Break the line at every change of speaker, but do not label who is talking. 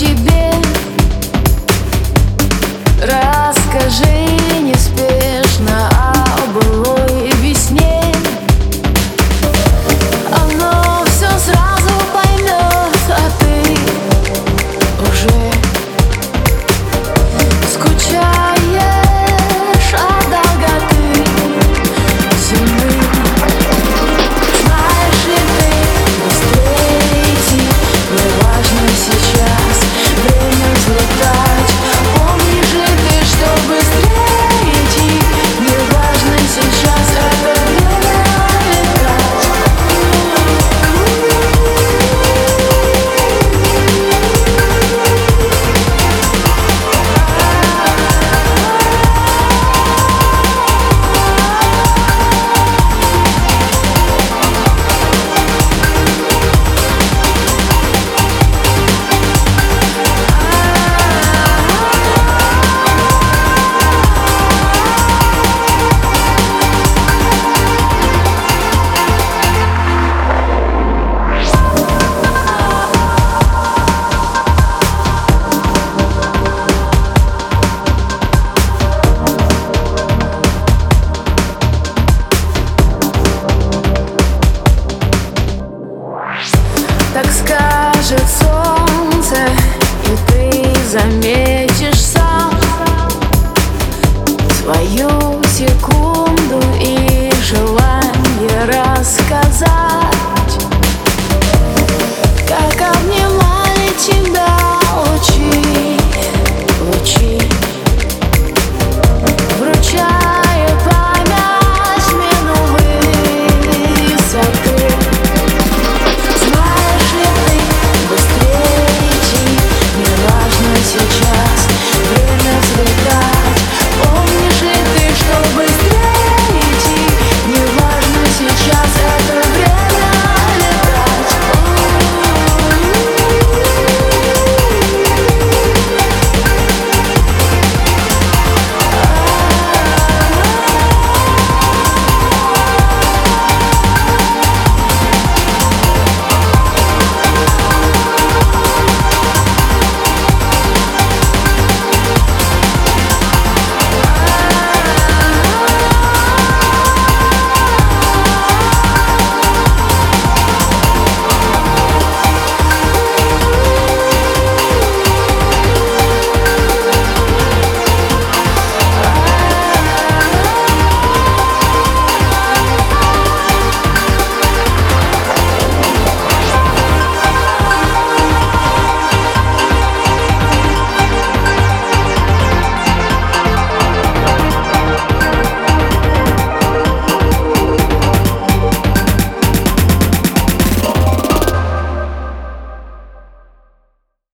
de так скажет солнце И ты заметишь сам Свою секунду и желание рассказать.